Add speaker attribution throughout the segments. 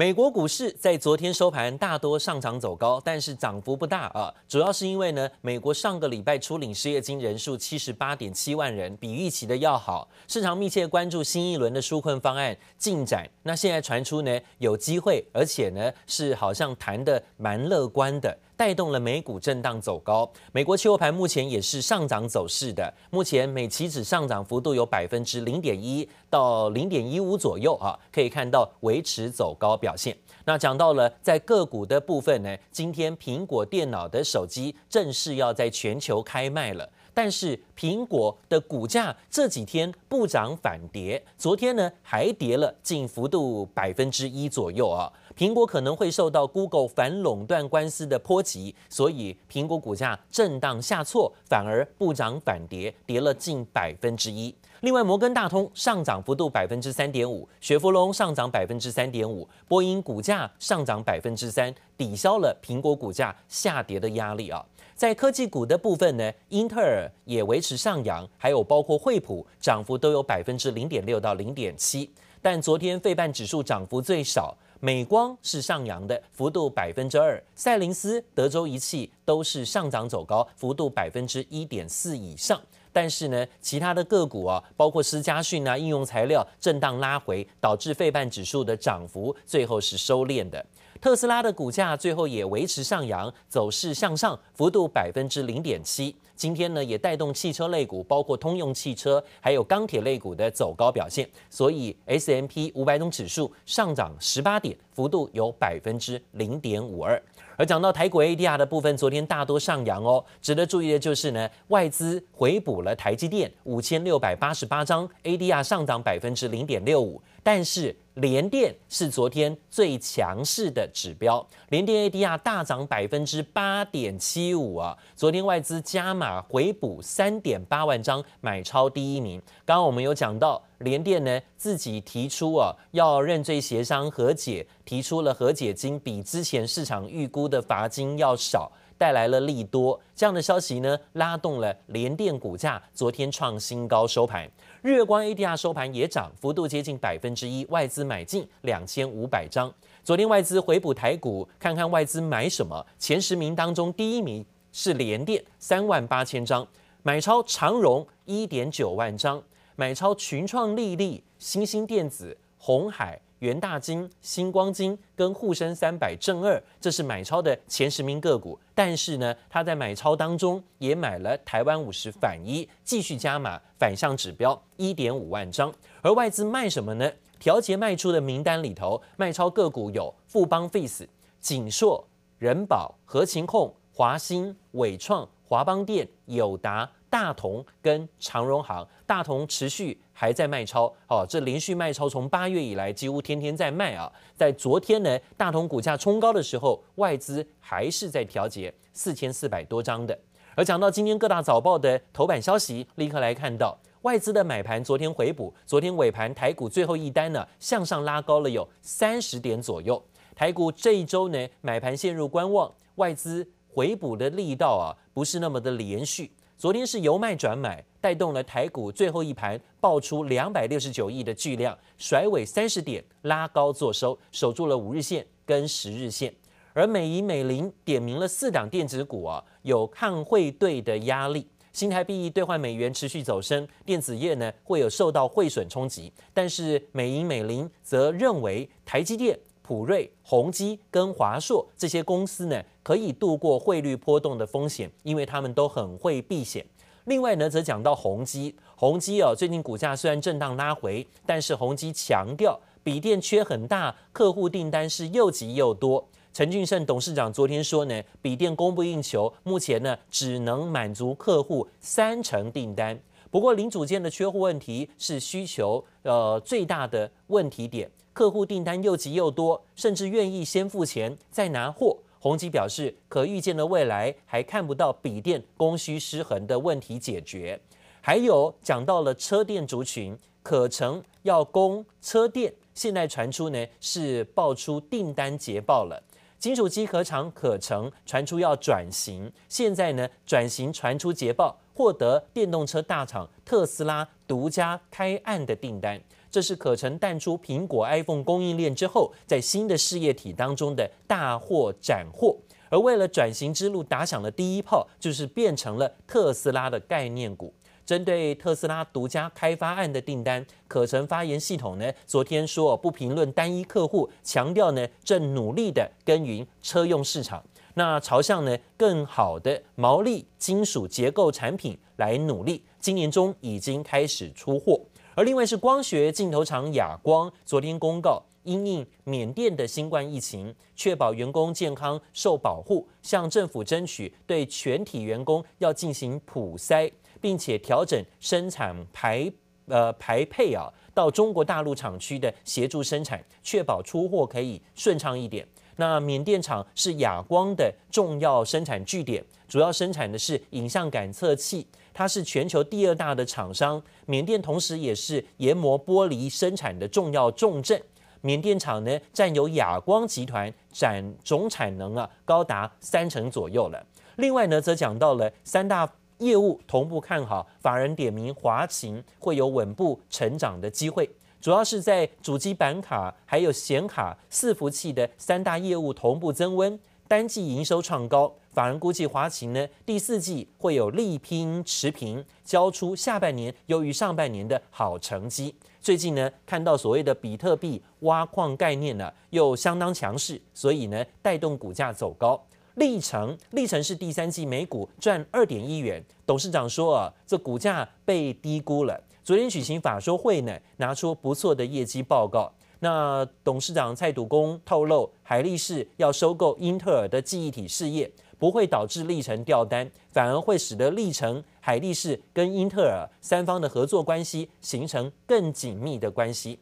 Speaker 1: 美国股市在昨天收盘大多上涨走高，但是涨幅不大啊。主要是因为呢，美国上个礼拜初领失业金人数七十八点七万人，比预期的要好。市场密切关注新一轮的纾困方案进展。那现在传出呢，有机会，而且呢是好像谈的蛮乐观的。带动了美股震荡走高，美国期货盘目前也是上涨走势的。目前美期指上涨幅度有百分之零点一到零点一五左右啊，可以看到维持走高表现。那讲到了在个股的部分呢，今天苹果电脑的手机正式要在全球开卖了。但是苹果的股价这几天不涨反跌，昨天呢还跌了近幅度百分之一左右啊。苹果可能会受到 Google 反垄断官司的波及，所以苹果股价震荡下挫，反而不涨反跌，跌了近百分之一。另外，摩根大通上涨幅度百分之三点五，雪佛龙上涨百分之三点五，波音股价上涨百分之三，抵消了苹果股价下跌的压力啊。在科技股的部分呢，英特尔也维持上扬，还有包括惠普涨幅都有百分之零点六到零点七。但昨天费半指数涨幅最少，美光是上扬的，幅度百分之二，赛灵思、德州仪器都是上涨走高，幅度百分之一点四以上。但是呢，其他的个股啊，包括思佳讯啊、应用材料震荡拉回，导致费半指数的涨幅最后是收敛的。特斯拉的股价最后也维持上扬，走势向上，幅度百分之零点七。今天呢，也带动汽车类股，包括通用汽车，还有钢铁类股的走高表现。所以 S M P 五百种指数上涨十八点，幅度有百分之零点五二。而讲到台股 ADR 的部分，昨天大多上扬哦。值得注意的就是呢，外资回补了台积电五千六百八十八张，ADR 上涨百分之零点六五。但是联电是昨天最强势的指标，联电 ADR 大涨百分之八点七五啊。昨天外资加码回补三点八万张，买超第一名。刚刚我们有讲到。联电呢自己提出啊要认罪协商和解，提出了和解金比之前市场预估的罚金要少，带来了利多。这样的消息呢拉动了联电股价，昨天创新高收盘。日月光 ADR 收盘也涨，幅度接近百分之一，外资买进两千五百张。昨天外资回补台股，看看外资买什么？前十名当中第一名是联电三万八千张，买超长荣一点九万张。买超群创、力丽、欣兴电子、鸿海、元大金、新光金跟沪深三百正二，这是买超的前十名个股。但是呢，他在买超当中也买了台湾五十反一，继续加码反向指标一点五万张。而外资卖什么呢？调节卖出的名单里头，卖超个股有富邦 Face、景硕、仁宝、合勤控、华新、伟创、华邦电、友达。大同跟长荣行，大同持续还在卖超，哦，这连续卖超从八月以来几乎天天在卖啊。在昨天呢，大同股价冲高的时候，外资还是在调节四千四百多张的。而讲到今天各大早报的头版消息，立刻来看到外资的买盘，昨天回补，昨天尾盘台股最后一单呢向上拉高了有三十点左右。台股这一周呢买盘陷入观望，外资回补的力道啊不是那么的连续。昨天是由卖转买，带动了台股最后一盘爆出两百六十九亿的巨量，甩尾三十点拉高做收，守住了五日线跟十日线。而美银美林点名了四档电子股啊，有抗汇兑的压力，新台币兑换美元持续走升，电子业呢会有受到汇损冲击。但是美银美林则认为台积电。普瑞、宏基跟华硕这些公司呢，可以度过汇率波动的风险，因为他们都很会避险。另外呢，则讲到宏基，宏基哦，最近股价虽然震荡拉回，但是宏基强调笔电缺很大，客户订单是又急又多。陈俊胜董事长昨天说呢，笔电供不应求，目前呢只能满足客户三成订单。不过零组件的缺货问题是需求呃最大的问题点。客户订单又急又多，甚至愿意先付钱再拿货。宏基表示，可预见的未来还看不到笔电供需失衡的问题解决。还有讲到了车电族群，可成要供车电，现在传出呢是爆出订单捷报了。金属机壳厂可成传出要转型，现在呢转型传出捷报，获得电动车大厂特斯拉独家开案的订单。这是可成淡出苹果 iPhone 供应链之后，在新的事业体当中的大获斩获。而为了转型之路打响的第一炮，就是变成了特斯拉的概念股。针对特斯拉独家开发案的订单，可成发言系统呢，昨天说不评论单一客户，强调呢正努力的耕耘车用市场，那朝向呢更好的毛利金属结构产品来努力，今年中已经开始出货。而另外是光学镜头厂亚光，昨天公告因应缅甸的新冠疫情，确保员工健康受保护，向政府争取对全体员工要进行普筛。并且调整生产排呃排配啊，到中国大陆厂区的协助生产，确保出货可以顺畅一点。那缅甸厂是亚光的重要生产据点，主要生产的是影像感测器，它是全球第二大的厂商。缅甸同时也是研磨玻璃生产的重要重镇。缅甸厂呢，占有亚光集团占总产能啊，高达三成左右了。另外呢，则讲到了三大。业务同步看好，法人点名华擎会有稳步成长的机会，主要是在主机板卡还有显卡伺服器的三大业务同步增温，单季营收创高。法人估计华擎呢第四季会有力拼持平，交出下半年优于上半年的好成绩。最近呢看到所谓的比特币挖矿概念呢又相当强势，所以呢带动股价走高。力成，力成是第三季每股赚二点一元。董事长说啊，这股价被低估了。昨天举行法说会呢，拿出不错的业绩报告。那董事长蔡笃公透露，海力士要收购英特尔的记忆体事业，不会导致力成掉单，反而会使得力成、海力士跟英特尔三方的合作关系形成更紧密的关系。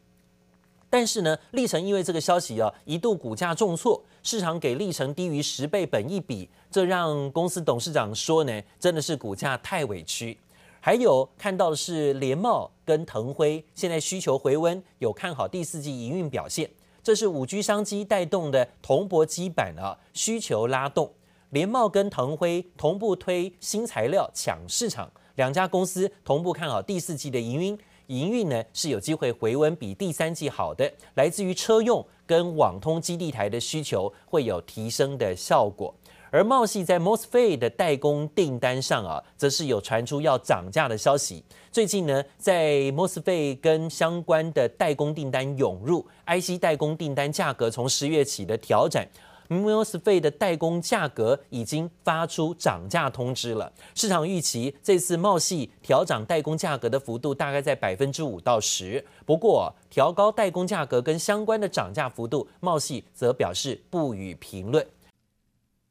Speaker 1: 但是呢，力成因为这个消息啊，一度股价重挫，市场给力成低于十倍本益比，这让公司董事长说呢，真的是股价太委屈。还有看到的是联茂跟腾辉现在需求回温，有看好第四季营运表现，这是五 G 商机带动的铜箔基板啊需求拉动，联茂跟腾辉同步推新材料抢市场，两家公司同步看好第四季的营运。营运呢是有机会回温，比第三季好的，来自于车用跟网通基地台的需求会有提升的效果。而茂系在 MOSFET 的代工订单上啊，则是有传出要涨价的消息。最近呢，在 MOSFET 跟相关的代工订单涌入，IC 代工订单价格从十月起的调整。MOSFET 的代工价格已经发出涨价通知了，市场预期这次茂系调涨代工价格的幅度大概在百分之五到十。不过调高代工价格跟相关的涨价幅度，茂系则表示不予评论。